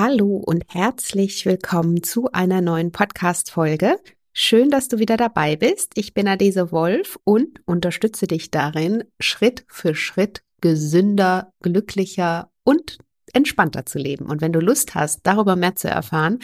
Hallo und herzlich willkommen zu einer neuen Podcast-Folge. Schön, dass du wieder dabei bist. Ich bin Adese Wolf und unterstütze dich darin, Schritt für Schritt gesünder, glücklicher und entspannter zu leben. Und wenn du Lust hast, darüber mehr zu erfahren,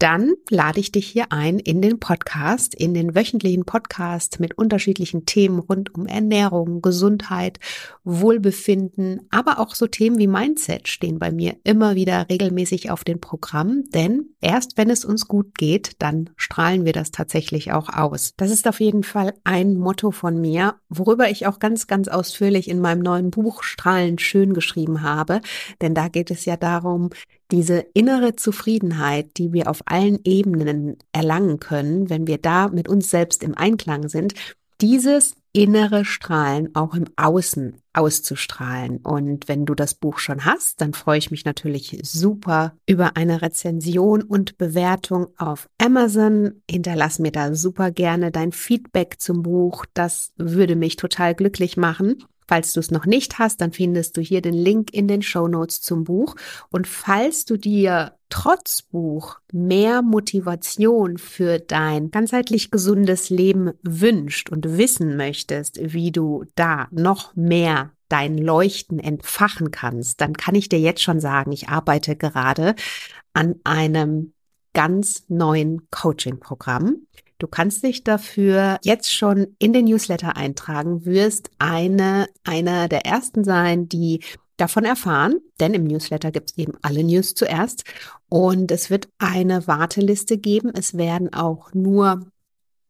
dann lade ich dich hier ein in den Podcast, in den wöchentlichen Podcast mit unterschiedlichen Themen rund um Ernährung, Gesundheit, Wohlbefinden, aber auch so Themen wie Mindset stehen bei mir immer wieder regelmäßig auf dem Programm, denn erst wenn es uns gut geht, dann strahlen wir das tatsächlich auch aus. Das ist auf jeden Fall ein Motto von mir, worüber ich auch ganz, ganz ausführlich in meinem neuen Buch Strahlen schön geschrieben habe, denn da geht es ja darum, diese innere Zufriedenheit, die wir auf allen Ebenen erlangen können, wenn wir da mit uns selbst im Einklang sind, dieses innere Strahlen auch im Außen auszustrahlen. Und wenn du das Buch schon hast, dann freue ich mich natürlich super über eine Rezension und Bewertung auf Amazon. Hinterlass mir da super gerne dein Feedback zum Buch. Das würde mich total glücklich machen. Falls du es noch nicht hast, dann findest du hier den Link in den Show Notes zum Buch. Und falls du dir trotz Buch mehr Motivation für dein ganzheitlich gesundes Leben wünscht und wissen möchtest, wie du da noch mehr dein Leuchten entfachen kannst, dann kann ich dir jetzt schon sagen, ich arbeite gerade an einem ganz neuen Coaching-Programm. Du kannst dich dafür jetzt schon in den Newsletter eintragen, wirst eine, einer der ersten sein, die davon erfahren, denn im Newsletter gibt es eben alle News zuerst und es wird eine Warteliste geben. Es werden auch nur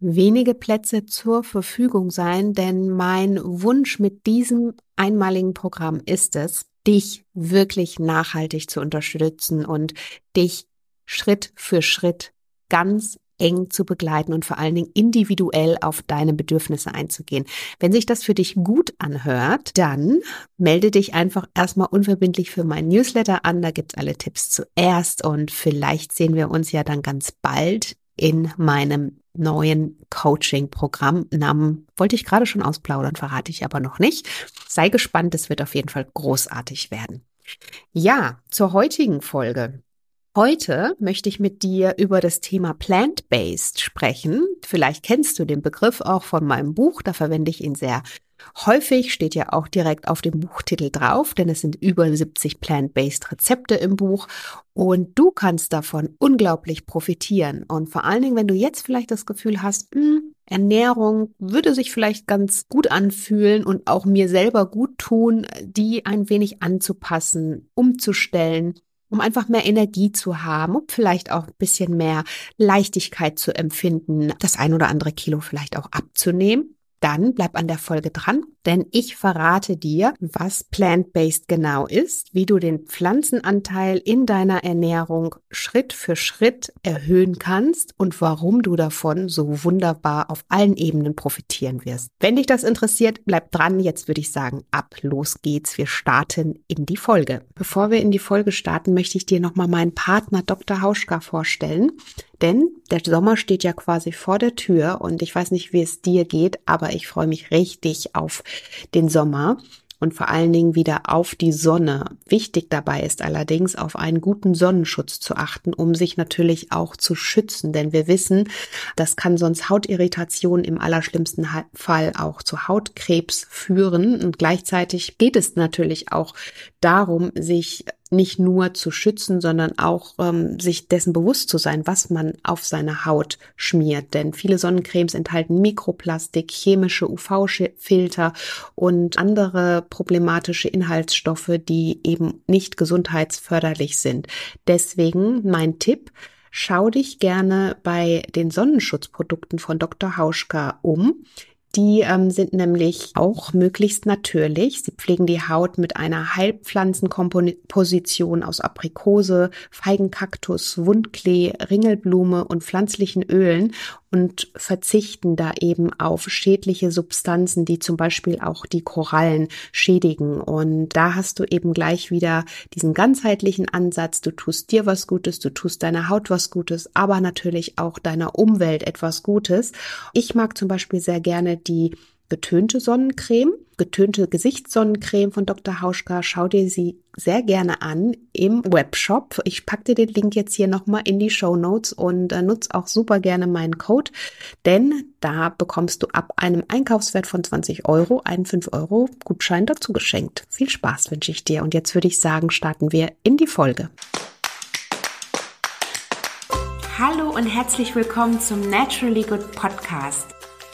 wenige Plätze zur Verfügung sein, denn mein Wunsch mit diesem einmaligen Programm ist es, dich wirklich nachhaltig zu unterstützen und dich Schritt für Schritt ganz eng zu begleiten und vor allen Dingen individuell auf deine Bedürfnisse einzugehen. Wenn sich das für dich gut anhört, dann melde dich einfach erstmal unverbindlich für meinen Newsletter an. Da gibt's alle Tipps zuerst und vielleicht sehen wir uns ja dann ganz bald in meinem neuen Coaching-Programm. Namen wollte ich gerade schon ausplaudern, verrate ich aber noch nicht. Sei gespannt, es wird auf jeden Fall großartig werden. Ja, zur heutigen Folge. Heute möchte ich mit dir über das Thema Plant-Based sprechen. Vielleicht kennst du den Begriff auch von meinem Buch, da verwende ich ihn sehr häufig, steht ja auch direkt auf dem Buchtitel drauf, denn es sind über 70 Plant-Based Rezepte im Buch und du kannst davon unglaublich profitieren. Und vor allen Dingen, wenn du jetzt vielleicht das Gefühl hast, mh, hm, Ernährung würde sich vielleicht ganz gut anfühlen und auch mir selber gut tun, die ein wenig anzupassen, umzustellen, um einfach mehr Energie zu haben, um vielleicht auch ein bisschen mehr Leichtigkeit zu empfinden, das ein oder andere Kilo vielleicht auch abzunehmen. Dann bleib an der Folge dran denn ich verrate dir, was plant-based genau ist, wie du den Pflanzenanteil in deiner Ernährung Schritt für Schritt erhöhen kannst und warum du davon so wunderbar auf allen Ebenen profitieren wirst. Wenn dich das interessiert, bleib dran. Jetzt würde ich sagen, ab, los geht's. Wir starten in die Folge. Bevor wir in die Folge starten, möchte ich dir nochmal meinen Partner Dr. Hauschka vorstellen. Denn der Sommer steht ja quasi vor der Tür und ich weiß nicht, wie es dir geht, aber ich freue mich richtig auf den Sommer und vor allen Dingen wieder auf die Sonne. Wichtig dabei ist allerdings, auf einen guten Sonnenschutz zu achten, um sich natürlich auch zu schützen, denn wir wissen, das kann sonst Hautirritation im allerschlimmsten Fall auch zu Hautkrebs führen und gleichzeitig geht es natürlich auch darum, sich nicht nur zu schützen, sondern auch ähm, sich dessen bewusst zu sein, was man auf seine Haut schmiert. Denn viele Sonnencremes enthalten Mikroplastik, chemische UV-Filter und andere problematische Inhaltsstoffe, die eben nicht gesundheitsförderlich sind. Deswegen mein Tipp, Schau dich gerne bei den Sonnenschutzprodukten von Dr. Hauschka um. Die ähm, sind nämlich auch möglichst natürlich. Sie pflegen die Haut mit einer Heilpflanzenkomposition aus Aprikose, Feigenkaktus, Wundklee, Ringelblume und pflanzlichen Ölen und verzichten da eben auf schädliche Substanzen, die zum Beispiel auch die Korallen schädigen. Und da hast du eben gleich wieder diesen ganzheitlichen Ansatz. Du tust dir was Gutes, du tust deiner Haut was Gutes, aber natürlich auch deiner Umwelt etwas Gutes. Ich mag zum Beispiel sehr gerne die getönte Sonnencreme, getönte Gesichtssonnencreme von Dr. Hauschka. Schau dir sie sehr gerne an im Webshop. Ich packe dir den Link jetzt hier nochmal in die Show Notes und äh, nutze auch super gerne meinen Code, denn da bekommst du ab einem Einkaufswert von 20 Euro einen 5 Euro Gutschein dazu geschenkt. Viel Spaß wünsche ich dir und jetzt würde ich sagen, starten wir in die Folge. Hallo und herzlich willkommen zum Naturally Good Podcast.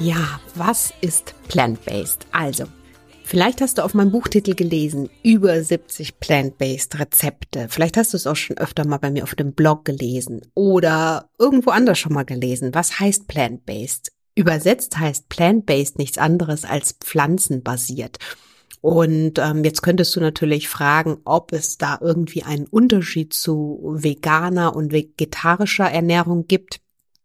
Ja, was ist plant-based? Also, vielleicht hast du auf meinem Buchtitel gelesen, über 70 plant-based Rezepte. Vielleicht hast du es auch schon öfter mal bei mir auf dem Blog gelesen oder irgendwo anders schon mal gelesen. Was heißt plant-based? Übersetzt heißt plant-based nichts anderes als pflanzenbasiert. Und ähm, jetzt könntest du natürlich fragen, ob es da irgendwie einen Unterschied zu veganer und vegetarischer Ernährung gibt.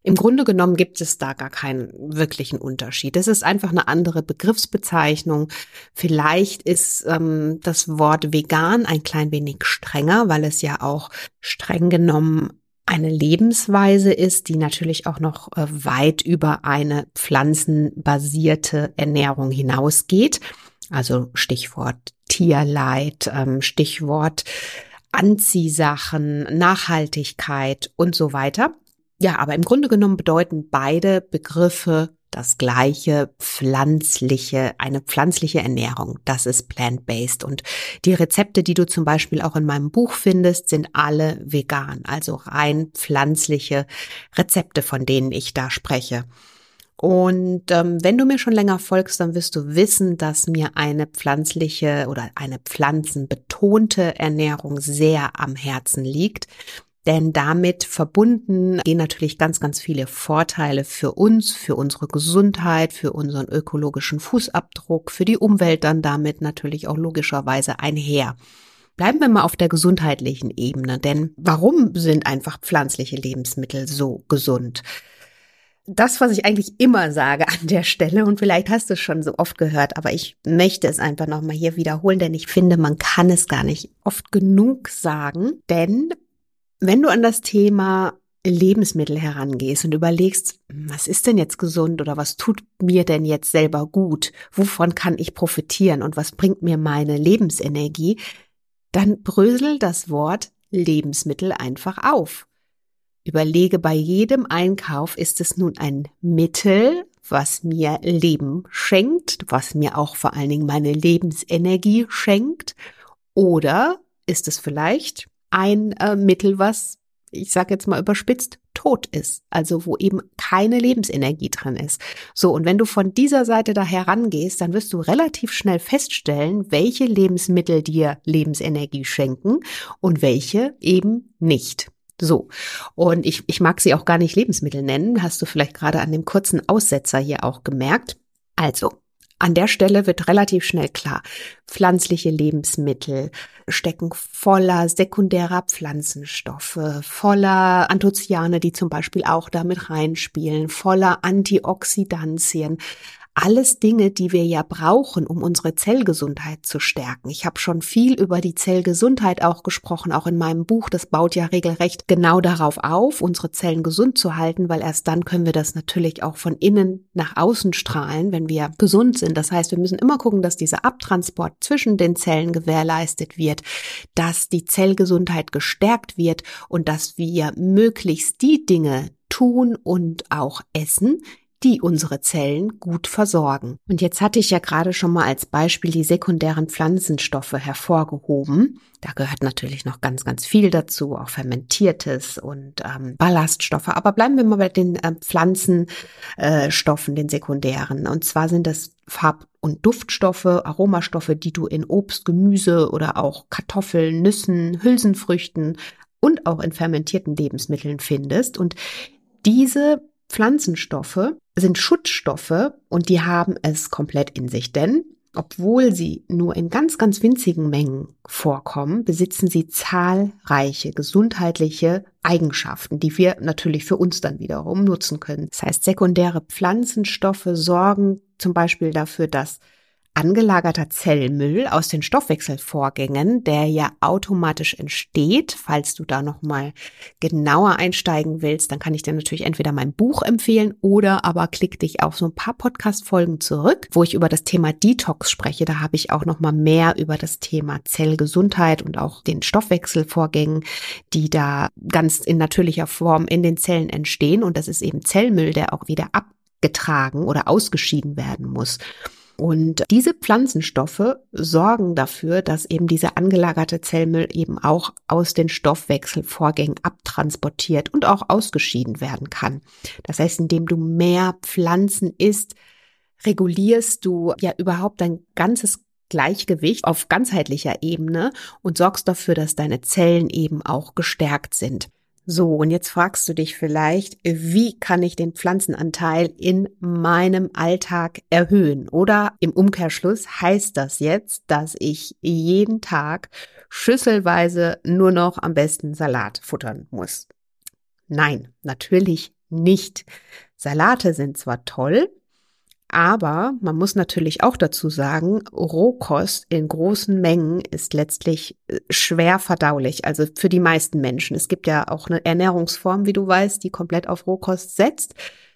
Im Grunde genommen gibt es da gar keinen wirklichen Unterschied. Es ist einfach eine andere Begriffsbezeichnung. Vielleicht ist ähm, das Wort vegan ein klein wenig strenger, weil es ja auch streng genommen eine Lebensweise ist, die natürlich auch noch äh, weit über eine pflanzenbasierte Ernährung hinausgeht. Also Stichwort Tierleid, ähm, Stichwort Anziehsachen, Nachhaltigkeit und so weiter. Ja, aber im Grunde genommen bedeuten beide Begriffe das gleiche pflanzliche, eine pflanzliche Ernährung. Das ist plant-based. Und die Rezepte, die du zum Beispiel auch in meinem Buch findest, sind alle vegan, also rein pflanzliche Rezepte, von denen ich da spreche. Und ähm, wenn du mir schon länger folgst, dann wirst du wissen, dass mir eine pflanzliche oder eine pflanzenbetonte Ernährung sehr am Herzen liegt. Denn damit verbunden gehen natürlich ganz, ganz viele Vorteile für uns, für unsere Gesundheit, für unseren ökologischen Fußabdruck, für die Umwelt dann damit natürlich auch logischerweise einher. Bleiben wir mal auf der gesundheitlichen Ebene, denn warum sind einfach pflanzliche Lebensmittel so gesund? das, was ich eigentlich immer sage an der Stelle, und vielleicht hast du es schon so oft gehört, aber ich möchte es einfach nochmal hier wiederholen, denn ich finde, man kann es gar nicht oft genug sagen. Denn wenn du an das Thema Lebensmittel herangehst und überlegst, was ist denn jetzt gesund oder was tut mir denn jetzt selber gut? Wovon kann ich profitieren und was bringt mir meine Lebensenergie? Dann brösel das Wort Lebensmittel einfach auf. Überlege bei jedem Einkauf, ist es nun ein Mittel, was mir Leben schenkt, was mir auch vor allen Dingen meine Lebensenergie schenkt, oder ist es vielleicht ein äh, Mittel, was, ich sage jetzt mal überspitzt, tot ist, also wo eben keine Lebensenergie drin ist. So, und wenn du von dieser Seite da herangehst, dann wirst du relativ schnell feststellen, welche Lebensmittel dir Lebensenergie schenken und welche eben nicht. So. Und ich, ich mag sie auch gar nicht Lebensmittel nennen. Hast du vielleicht gerade an dem kurzen Aussetzer hier auch gemerkt. Also, an der Stelle wird relativ schnell klar, pflanzliche Lebensmittel stecken voller sekundärer Pflanzenstoffe, voller Anthocyane, die zum Beispiel auch damit reinspielen, voller Antioxidantien alles Dinge, die wir ja brauchen, um unsere Zellgesundheit zu stärken. Ich habe schon viel über die Zellgesundheit auch gesprochen, auch in meinem Buch. Das baut ja regelrecht genau darauf auf, unsere Zellen gesund zu halten, weil erst dann können wir das natürlich auch von innen nach außen strahlen, wenn wir gesund sind. Das heißt, wir müssen immer gucken, dass dieser Abtransport zwischen den Zellen gewährleistet wird, dass die Zellgesundheit gestärkt wird und dass wir möglichst die Dinge tun und auch essen, die unsere Zellen gut versorgen. Und jetzt hatte ich ja gerade schon mal als Beispiel die sekundären Pflanzenstoffe hervorgehoben. Da gehört natürlich noch ganz, ganz viel dazu, auch fermentiertes und ähm, Ballaststoffe. Aber bleiben wir mal bei den äh, Pflanzenstoffen, äh, den sekundären. Und zwar sind das Farb- und Duftstoffe, Aromastoffe, die du in Obst, Gemüse oder auch Kartoffeln, Nüssen, Hülsenfrüchten und auch in fermentierten Lebensmitteln findest. Und diese Pflanzenstoffe sind Schutzstoffe und die haben es komplett in sich, denn obwohl sie nur in ganz, ganz winzigen Mengen vorkommen, besitzen sie zahlreiche gesundheitliche Eigenschaften, die wir natürlich für uns dann wiederum nutzen können. Das heißt, sekundäre Pflanzenstoffe sorgen zum Beispiel dafür, dass angelagerter Zellmüll aus den Stoffwechselvorgängen, der ja automatisch entsteht. Falls du da noch mal genauer einsteigen willst, dann kann ich dir natürlich entweder mein Buch empfehlen oder aber klick dich auf so ein paar Podcast Folgen zurück, wo ich über das Thema Detox spreche. Da habe ich auch noch mal mehr über das Thema Zellgesundheit und auch den Stoffwechselvorgängen, die da ganz in natürlicher Form in den Zellen entstehen und das ist eben Zellmüll, der auch wieder abgetragen oder ausgeschieden werden muss. Und diese Pflanzenstoffe sorgen dafür, dass eben dieser angelagerte Zellmüll eben auch aus den Stoffwechselvorgängen abtransportiert und auch ausgeschieden werden kann. Das heißt, indem du mehr Pflanzen isst, regulierst du ja überhaupt dein ganzes Gleichgewicht auf ganzheitlicher Ebene und sorgst dafür, dass deine Zellen eben auch gestärkt sind. So, und jetzt fragst du dich vielleicht, wie kann ich den Pflanzenanteil in meinem Alltag erhöhen? Oder im Umkehrschluss heißt das jetzt, dass ich jeden Tag schüsselweise nur noch am besten Salat futtern muss? Nein, natürlich nicht. Salate sind zwar toll, aber man muss natürlich auch dazu sagen, Rohkost in großen Mengen ist letztlich äh, schwer verdaulich, also für die meisten Menschen. Es gibt ja auch eine Ernährungsform, wie du weißt, die komplett auf Rohkost setzt.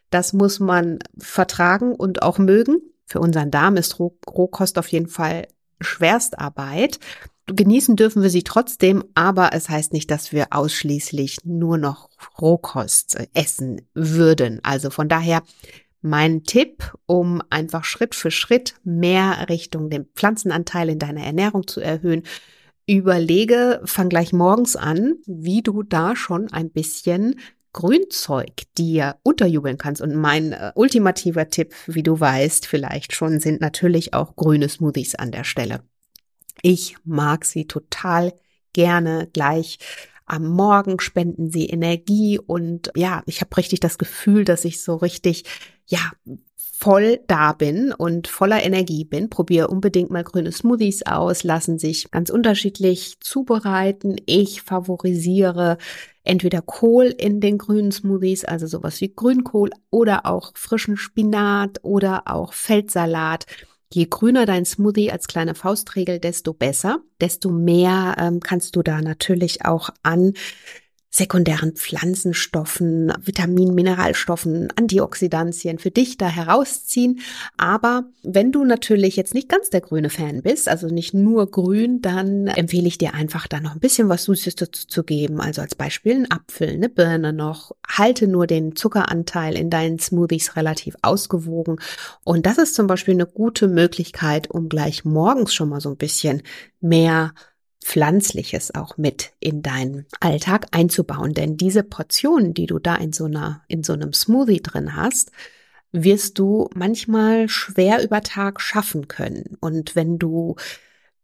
Das muss man vertragen und auch mögen. Für unseren Darm ist Rohkost auf jeden Fall Schwerstarbeit. Genießen dürfen wir sie trotzdem, aber es heißt nicht, dass wir ausschließlich nur noch Rohkost äh, essen würden. Also von daher mein Tipp, um einfach Schritt für Schritt mehr Richtung den Pflanzenanteil in deiner Ernährung zu erhöhen, überlege, fang gleich morgens an, wie du da schon ein bisschen Grünzeug dir unterjubeln kannst. Und mein äh, ultimativer Tipp, wie du weißt, vielleicht schon, sind natürlich auch grüne Smoothies an der Stelle. Ich mag sie total gerne gleich am Morgen spenden sie Energie und ja, ich habe richtig das Gefühl, dass ich so richtig, ja, voll da bin und voller Energie bin. Probiere unbedingt mal grüne Smoothies aus, lassen sich ganz unterschiedlich zubereiten. Ich favorisiere entweder Kohl in den grünen Smoothies, also sowas wie Grünkohl oder auch frischen Spinat oder auch Feldsalat. Je grüner dein Smoothie als kleine Faustregel, desto besser, desto mehr ähm, kannst du da natürlich auch an sekundären Pflanzenstoffen, Vitaminen, Mineralstoffen, Antioxidantien für dich da herausziehen. Aber wenn du natürlich jetzt nicht ganz der grüne Fan bist, also nicht nur grün, dann empfehle ich dir einfach da noch ein bisschen was Süßes dazu zu geben. Also als Beispiel ein Apfel, eine Birne noch. Halte nur den Zuckeranteil in deinen Smoothies relativ ausgewogen. Und das ist zum Beispiel eine gute Möglichkeit, um gleich morgens schon mal so ein bisschen mehr Pflanzliches auch mit in deinen Alltag einzubauen. Denn diese Portionen, die du da in so einer, in so einem Smoothie drin hast, wirst du manchmal schwer über Tag schaffen können. Und wenn du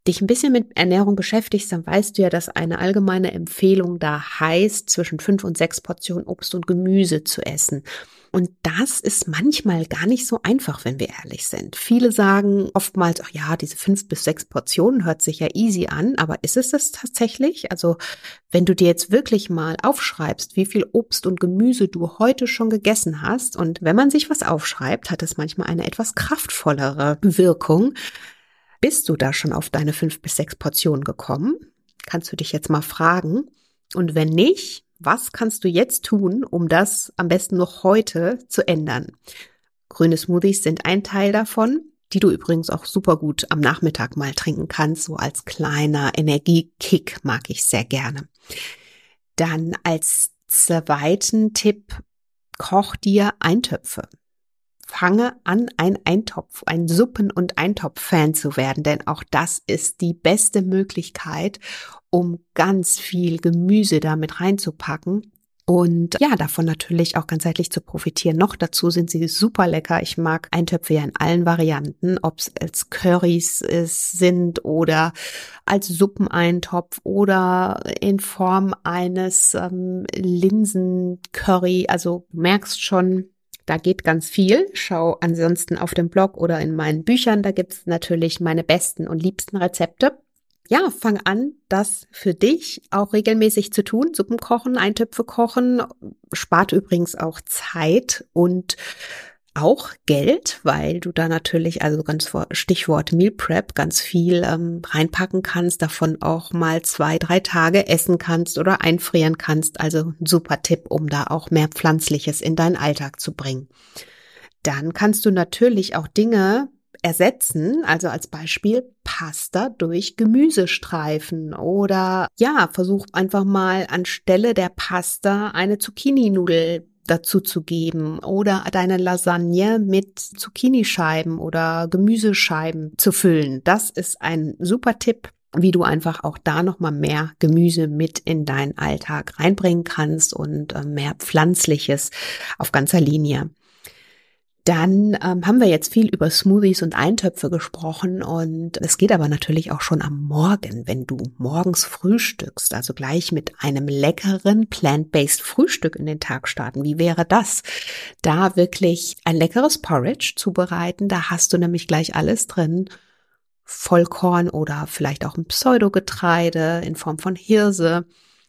dich ein bisschen mit Ernährung beschäftigst, dann weißt du ja, dass eine allgemeine Empfehlung da heißt, zwischen fünf und sechs Portionen Obst und Gemüse zu essen. Und das ist manchmal gar nicht so einfach, wenn wir ehrlich sind. Viele sagen oftmals, ach ja, diese fünf bis sechs Portionen hört sich ja easy an, aber ist es das tatsächlich? Also, wenn du dir jetzt wirklich mal aufschreibst, wie viel Obst und Gemüse du heute schon gegessen hast, und wenn man sich was aufschreibt, hat es manchmal eine etwas kraftvollere Wirkung. Bist du da schon auf deine fünf bis sechs Portionen gekommen? Kannst du dich jetzt mal fragen. Und wenn nicht, was kannst du jetzt tun, um das am besten noch heute zu ändern? Grüne Smoothies sind ein Teil davon, die du übrigens auch super gut am Nachmittag mal trinken kannst, so als kleiner Energiekick mag ich sehr gerne. Dann als zweiten Tipp, koch dir Eintöpfe. Fange an, ein Eintopf, ein Suppen- und Eintopf-Fan zu werden, denn auch das ist die beste Möglichkeit, um ganz viel Gemüse damit reinzupacken Und ja, davon natürlich auch ganzheitlich zu profitieren. Noch dazu sind sie super lecker. Ich mag Eintöpfe ja in allen Varianten, ob es als Currys sind oder als Suppeneintopf oder in Form eines ähm, Linsencurry. Also du merkst schon, da geht ganz viel. Schau ansonsten auf dem Blog oder in meinen Büchern. Da gibt's natürlich meine besten und liebsten Rezepte ja, fang an, das für dich auch regelmäßig zu tun. Suppen kochen, Eintöpfe kochen, spart übrigens auch Zeit und auch Geld, weil du da natürlich, also ganz vor Stichwort Meal Prep, ganz viel ähm, reinpacken kannst, davon auch mal zwei, drei Tage essen kannst oder einfrieren kannst. Also ein super Tipp, um da auch mehr Pflanzliches in deinen Alltag zu bringen. Dann kannst du natürlich auch Dinge ersetzen, also als Beispiel Pasta durch Gemüsestreifen oder ja, versuch einfach mal anstelle der Pasta eine Zucchini-Nudel dazu zu geben oder deine Lasagne mit Zucchinischeiben oder Gemüsescheiben zu füllen. Das ist ein super Tipp, wie du einfach auch da nochmal mehr Gemüse mit in deinen Alltag reinbringen kannst und äh, mehr Pflanzliches auf ganzer Linie. Dann ähm, haben wir jetzt viel über Smoothies und Eintöpfe gesprochen und es geht aber natürlich auch schon am Morgen, wenn du morgens frühstückst, also gleich mit einem leckeren plant-based Frühstück in den Tag starten. Wie wäre das? Da wirklich ein leckeres Porridge zubereiten, da hast du nämlich gleich alles drin. Vollkorn oder vielleicht auch ein Pseudogetreide in Form von Hirse.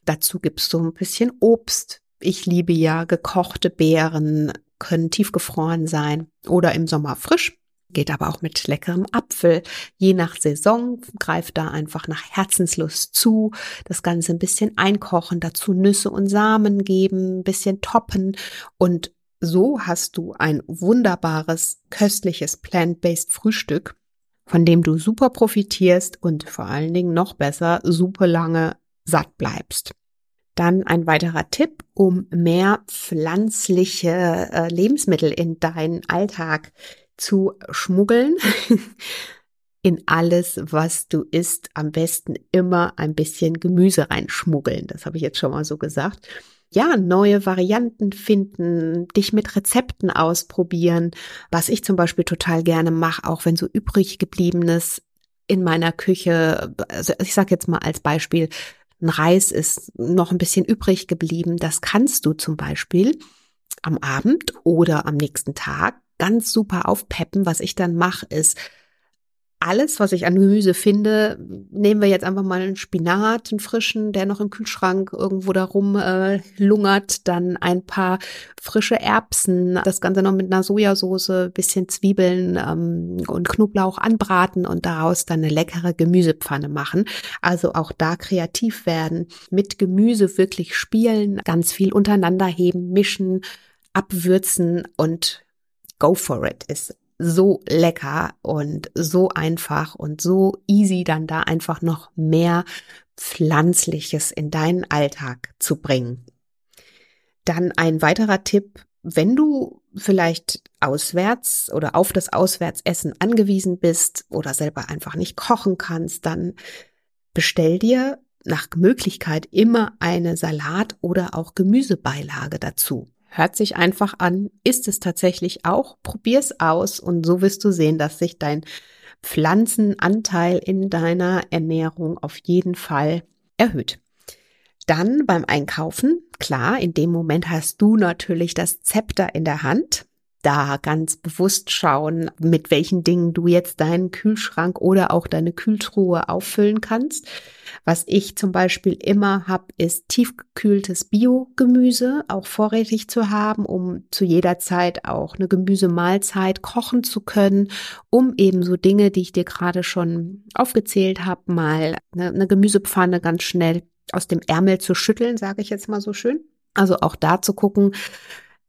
Dazu gibst du ein bisschen Obst. Ich liebe ja gekochte Beeren, können tiefgefroren sein oder im Sommer frisch. Geht aber auch mit leckerem Apfel. Je nach Saison greift da einfach nach Herzenslust zu. Das Ganze ein bisschen einkochen, dazu Nüsse und Samen geben, ein bisschen toppen und so hast du ein wunderbares, köstliches plant-based Frühstück, von dem du super profitierst und vor allen Dingen noch besser super lange satt bleibst. Dann ein weiterer Tipp, um mehr pflanzliche äh, Lebensmittel in deinen Alltag zu schmuggeln. in alles, was du isst, am besten immer ein bisschen Gemüse reinschmuggeln. Das habe ich jetzt schon mal so gesagt. Ja, neue Varianten finden, dich mit Rezepten ausprobieren. Was ich zum Beispiel total gerne mache, auch wenn so übrig gebliebenes in meiner Küche, also ich sage jetzt mal als Beispiel ein Reis ist noch ein bisschen übrig geblieben. Das kannst du zum Beispiel am Abend oder am nächsten Tag ganz super aufpeppen. Was ich dann mache, ist alles, was ich an Gemüse finde, nehmen wir jetzt einfach mal einen Spinat, einen frischen, der noch im Kühlschrank irgendwo da rum äh, lungert, dann ein paar frische Erbsen, das Ganze noch mit einer Sojasauce, bisschen Zwiebeln ähm, und Knoblauch anbraten und daraus dann eine leckere Gemüsepfanne machen. Also auch da kreativ werden, mit Gemüse wirklich spielen, ganz viel untereinander heben, mischen, abwürzen und go for it ist so lecker und so einfach und so easy dann da einfach noch mehr Pflanzliches in deinen Alltag zu bringen. Dann ein weiterer Tipp, wenn du vielleicht auswärts oder auf das Auswärtsessen angewiesen bist oder selber einfach nicht kochen kannst, dann bestell dir nach Möglichkeit immer eine Salat- oder auch Gemüsebeilage dazu. Hört sich einfach an, ist es tatsächlich auch. Probier's aus und so wirst du sehen, dass sich dein Pflanzenanteil in deiner Ernährung auf jeden Fall erhöht. Dann beim Einkaufen, klar, in dem Moment hast du natürlich das Zepter in der Hand da ganz bewusst schauen, mit welchen Dingen du jetzt deinen Kühlschrank oder auch deine Kühltruhe auffüllen kannst. Was ich zum Beispiel immer habe, ist tiefgekühltes Biogemüse auch vorrätig zu haben, um zu jeder Zeit auch eine Gemüsemahlzeit kochen zu können, um eben so Dinge, die ich dir gerade schon aufgezählt habe, mal eine, eine Gemüsepfanne ganz schnell aus dem Ärmel zu schütteln, sage ich jetzt mal so schön. Also auch da zu gucken,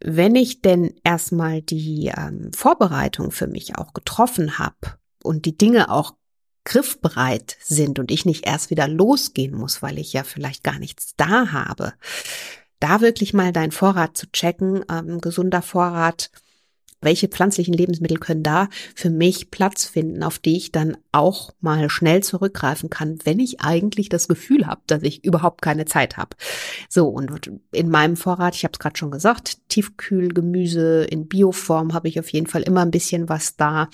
wenn ich denn erstmal die ähm, Vorbereitung für mich auch getroffen habe und die Dinge auch griffbereit sind und ich nicht erst wieder losgehen muss, weil ich ja vielleicht gar nichts da habe, da wirklich mal deinen Vorrat zu checken, ähm, gesunder Vorrat welche pflanzlichen Lebensmittel können da für mich Platz finden, auf die ich dann auch mal schnell zurückgreifen kann, wenn ich eigentlich das Gefühl habe, dass ich überhaupt keine Zeit habe. So, und in meinem Vorrat, ich habe es gerade schon gesagt, Tiefkühlgemüse in Bioform habe ich auf jeden Fall immer ein bisschen was da.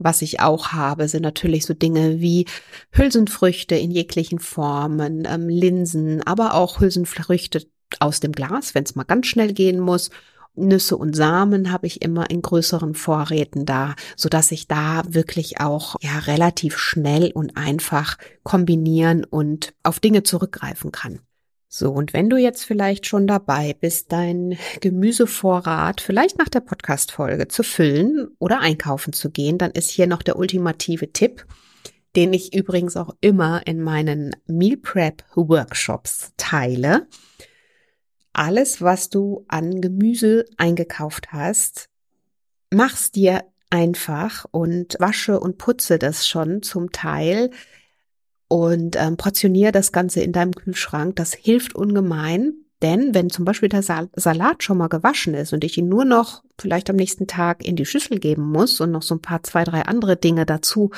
Was ich auch habe, sind natürlich so Dinge wie Hülsenfrüchte in jeglichen Formen, ähm, Linsen, aber auch Hülsenfrüchte aus dem Glas, wenn es mal ganz schnell gehen muss. Nüsse und Samen habe ich immer in größeren Vorräten da, so dass ich da wirklich auch ja relativ schnell und einfach kombinieren und auf Dinge zurückgreifen kann. So, und wenn du jetzt vielleicht schon dabei bist, dein Gemüsevorrat vielleicht nach der Podcast-Folge zu füllen oder einkaufen zu gehen, dann ist hier noch der ultimative Tipp, den ich übrigens auch immer in meinen Meal Prep Workshops teile. Alles, was du an Gemüse eingekauft hast, mach's dir einfach und wasche und putze das schon zum Teil und ähm, portioniere das Ganze in deinem Kühlschrank. Das hilft ungemein, denn wenn zum Beispiel der Salat schon mal gewaschen ist und ich ihn nur noch vielleicht am nächsten Tag in die Schüssel geben muss und noch so ein paar, zwei, drei andere Dinge dazu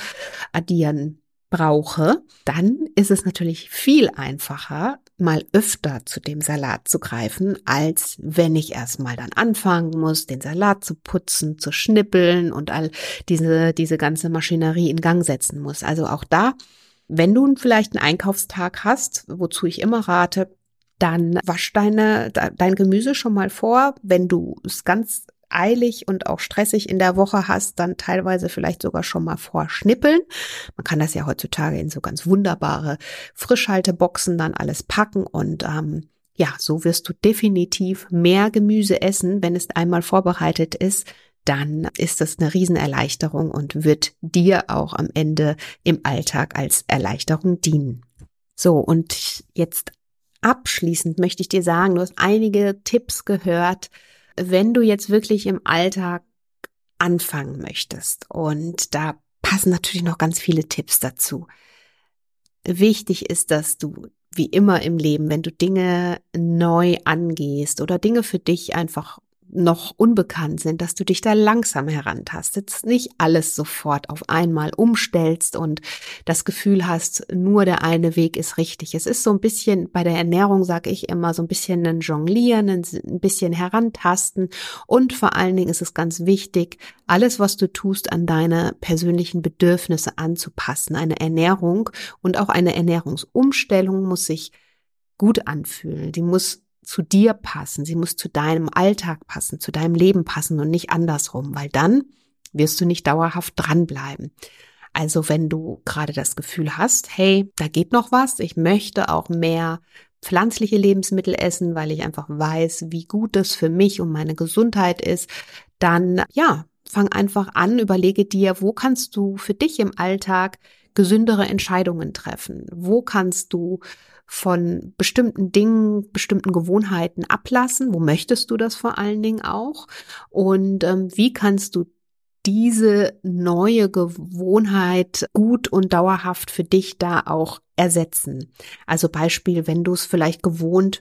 addieren brauche, dann ist es natürlich viel einfacher, mal öfter zu dem Salat zu greifen, als wenn ich erstmal dann anfangen muss, den Salat zu putzen, zu schnippeln und all diese, diese ganze Maschinerie in Gang setzen muss. Also auch da wenn du vielleicht einen Einkaufstag hast, wozu ich immer rate, dann wasch deine, dein Gemüse schon mal vor. Wenn du es ganz eilig und auch stressig in der Woche hast, dann teilweise vielleicht sogar schon mal vorschnippeln. Man kann das ja heutzutage in so ganz wunderbare Frischhalteboxen dann alles packen und ähm, ja, so wirst du definitiv mehr Gemüse essen, wenn es einmal vorbereitet ist, dann ist das eine Riesenerleichterung und wird dir auch am Ende im Alltag als Erleichterung dienen. So, und jetzt abschließend möchte ich dir sagen, du hast einige Tipps gehört, wenn du jetzt wirklich im Alltag anfangen möchtest. Und da passen natürlich noch ganz viele Tipps dazu. Wichtig ist, dass du wie immer im Leben, wenn du Dinge neu angehst oder Dinge für dich einfach noch unbekannt sind, dass du dich da langsam herantastet, nicht alles sofort auf einmal umstellst und das Gefühl hast, nur der eine Weg ist richtig. Es ist so ein bisschen bei der Ernährung, sage ich immer, so ein bisschen ein Jonglieren, ein bisschen herantasten und vor allen Dingen ist es ganz wichtig, alles, was du tust, an deine persönlichen Bedürfnisse anzupassen. Eine Ernährung und auch eine Ernährungsumstellung muss sich gut anfühlen. Die muss zu dir passen, sie muss zu deinem Alltag passen, zu deinem Leben passen und nicht andersrum, weil dann wirst du nicht dauerhaft dranbleiben. Also wenn du gerade das Gefühl hast, hey, da geht noch was, ich möchte auch mehr pflanzliche Lebensmittel essen, weil ich einfach weiß, wie gut das für mich und meine Gesundheit ist, dann ja, fang einfach an, überlege dir, wo kannst du für dich im Alltag gesündere Entscheidungen treffen? Wo kannst du von bestimmten Dingen, bestimmten Gewohnheiten ablassen? Wo möchtest du das vor allen Dingen auch? Und ähm, wie kannst du diese neue Gewohnheit gut und dauerhaft für dich da auch ersetzen? Also Beispiel, wenn du es vielleicht gewohnt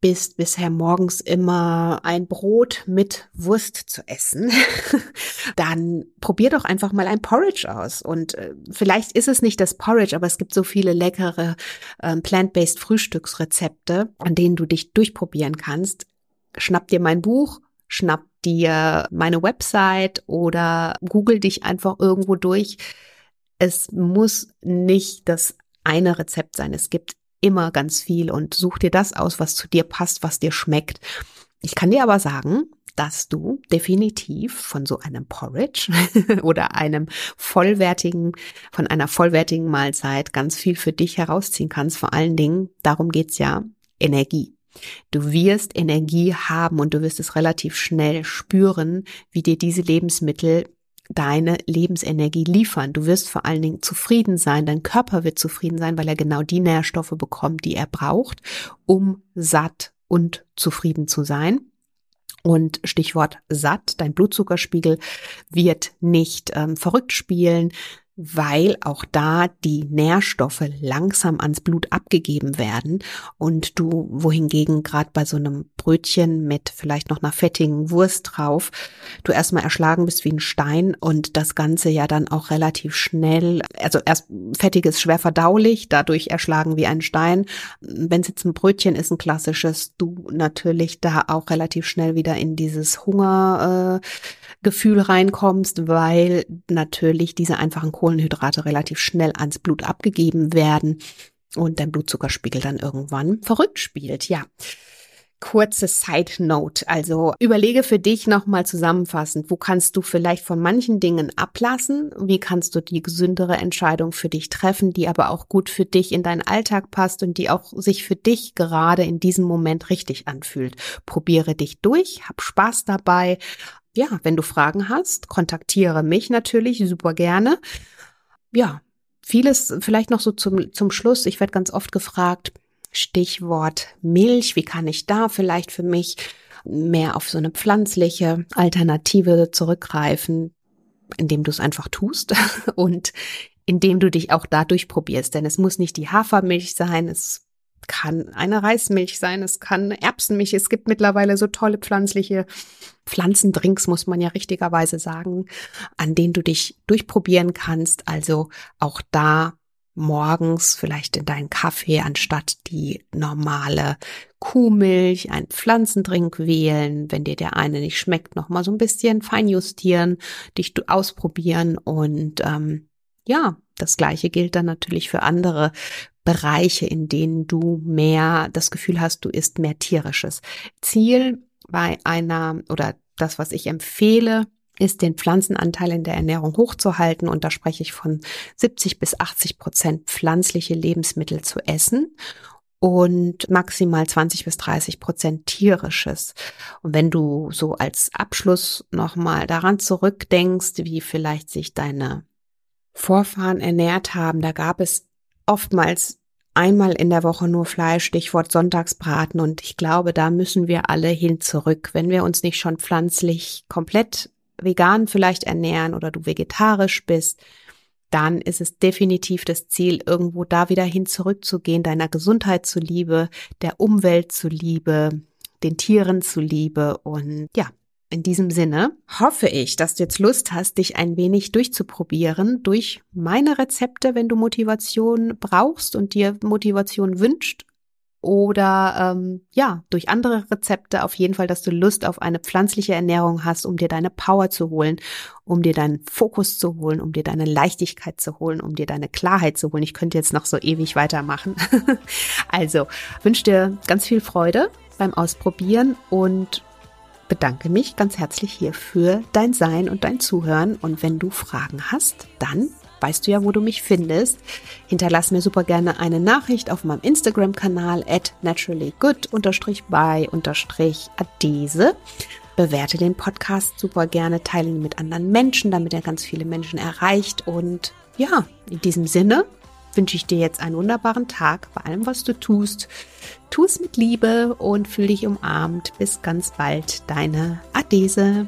bist bisher morgens immer ein Brot mit Wurst zu essen, dann probier doch einfach mal ein Porridge aus. Und äh, vielleicht ist es nicht das Porridge, aber es gibt so viele leckere äh, plant-based Frühstücksrezepte, an denen du dich durchprobieren kannst. Schnapp dir mein Buch, schnapp dir meine Website oder google dich einfach irgendwo durch. Es muss nicht das eine Rezept sein. Es gibt immer ganz viel und such dir das aus, was zu dir passt, was dir schmeckt. Ich kann dir aber sagen, dass du definitiv von so einem Porridge oder einem vollwertigen, von einer vollwertigen Mahlzeit ganz viel für dich herausziehen kannst. Vor allen Dingen, darum geht's ja, Energie. Du wirst Energie haben und du wirst es relativ schnell spüren, wie dir diese Lebensmittel deine Lebensenergie liefern. Du wirst vor allen Dingen zufrieden sein, dein Körper wird zufrieden sein, weil er genau die Nährstoffe bekommt, die er braucht, um satt und zufrieden zu sein. Und Stichwort satt, dein Blutzuckerspiegel wird nicht ähm, verrückt spielen, weil auch da die Nährstoffe langsam ans Blut abgegeben werden und du wohingegen gerade bei so einem Brötchen mit vielleicht noch einer fettigen Wurst drauf, du erstmal erschlagen bist wie ein Stein und das Ganze ja dann auch relativ schnell, also erst fettiges schwer verdaulich, dadurch erschlagen wie ein Stein. Wenn es jetzt ein Brötchen ist, ein klassisches, du natürlich da auch relativ schnell wieder in dieses Hunger äh, Gefühl reinkommst, weil natürlich diese einfachen Kohlenhydrate relativ schnell ans Blut abgegeben werden und dein Blutzuckerspiegel dann irgendwann verrückt spielt. Ja. Kurze Side Note. Also überlege für dich nochmal zusammenfassend, wo kannst du vielleicht von manchen Dingen ablassen? Wie kannst du die gesündere Entscheidung für dich treffen, die aber auch gut für dich in deinen Alltag passt und die auch sich für dich gerade in diesem Moment richtig anfühlt? Probiere dich durch, hab Spaß dabei ja, wenn du Fragen hast, kontaktiere mich natürlich super gerne. Ja, vieles vielleicht noch so zum, zum Schluss. Ich werde ganz oft gefragt, Stichwort Milch, wie kann ich da vielleicht für mich mehr auf so eine pflanzliche Alternative zurückgreifen, indem du es einfach tust und indem du dich auch dadurch probierst. Denn es muss nicht die Hafermilch sein, es kann eine Reismilch sein, es kann Erbsenmilch. Es gibt mittlerweile so tolle pflanzliche Pflanzendrinks, muss man ja richtigerweise sagen, an denen du dich durchprobieren kannst. Also auch da morgens vielleicht in deinen Kaffee anstatt die normale Kuhmilch, einen Pflanzendrink wählen. Wenn dir der eine nicht schmeckt, noch mal so ein bisschen feinjustieren, dich ausprobieren und ähm, ja, das gleiche gilt dann natürlich für andere Bereiche, in denen du mehr das Gefühl hast, du isst mehr tierisches. Ziel bei einer oder das, was ich empfehle, ist den Pflanzenanteil in der Ernährung hochzuhalten. Und da spreche ich von 70 bis 80 Prozent pflanzliche Lebensmittel zu essen und maximal 20 bis 30 Prozent tierisches. Und wenn du so als Abschluss nochmal daran zurückdenkst, wie vielleicht sich deine Vorfahren ernährt haben, da gab es oftmals einmal in der Woche nur Fleisch, Stichwort Sonntagsbraten. Und ich glaube, da müssen wir alle hin zurück. Wenn wir uns nicht schon pflanzlich komplett vegan vielleicht ernähren oder du vegetarisch bist, dann ist es definitiv das Ziel, irgendwo da wieder hin zurückzugehen, deiner Gesundheit zuliebe, der Umwelt zuliebe, den Tieren zuliebe und ja, in diesem Sinne hoffe ich, dass du jetzt Lust hast, dich ein wenig durchzuprobieren durch meine Rezepte, wenn du Motivation brauchst und dir Motivation wünscht. Oder ähm, ja, durch andere Rezepte auf jeden Fall, dass du Lust auf eine pflanzliche Ernährung hast, um dir deine Power zu holen, um dir deinen Fokus zu holen, um dir deine Leichtigkeit zu holen, um dir deine Klarheit zu holen. Ich könnte jetzt noch so ewig weitermachen. also wünsche dir ganz viel Freude beim Ausprobieren und bedanke mich ganz herzlich hier für dein Sein und dein Zuhören. Und wenn du Fragen hast, dann weißt du ja, wo du mich findest. Hinterlass mir super gerne eine Nachricht auf meinem Instagram-Kanal at naturallygood-by-adese. Bewerte den Podcast super gerne, teile ihn mit anderen Menschen, damit er ganz viele Menschen erreicht. Und ja, in diesem Sinne wünsche ich dir jetzt einen wunderbaren Tag bei allem, was du tust. Tu es mit Liebe und fühl dich umarmt. Bis ganz bald, deine Adese.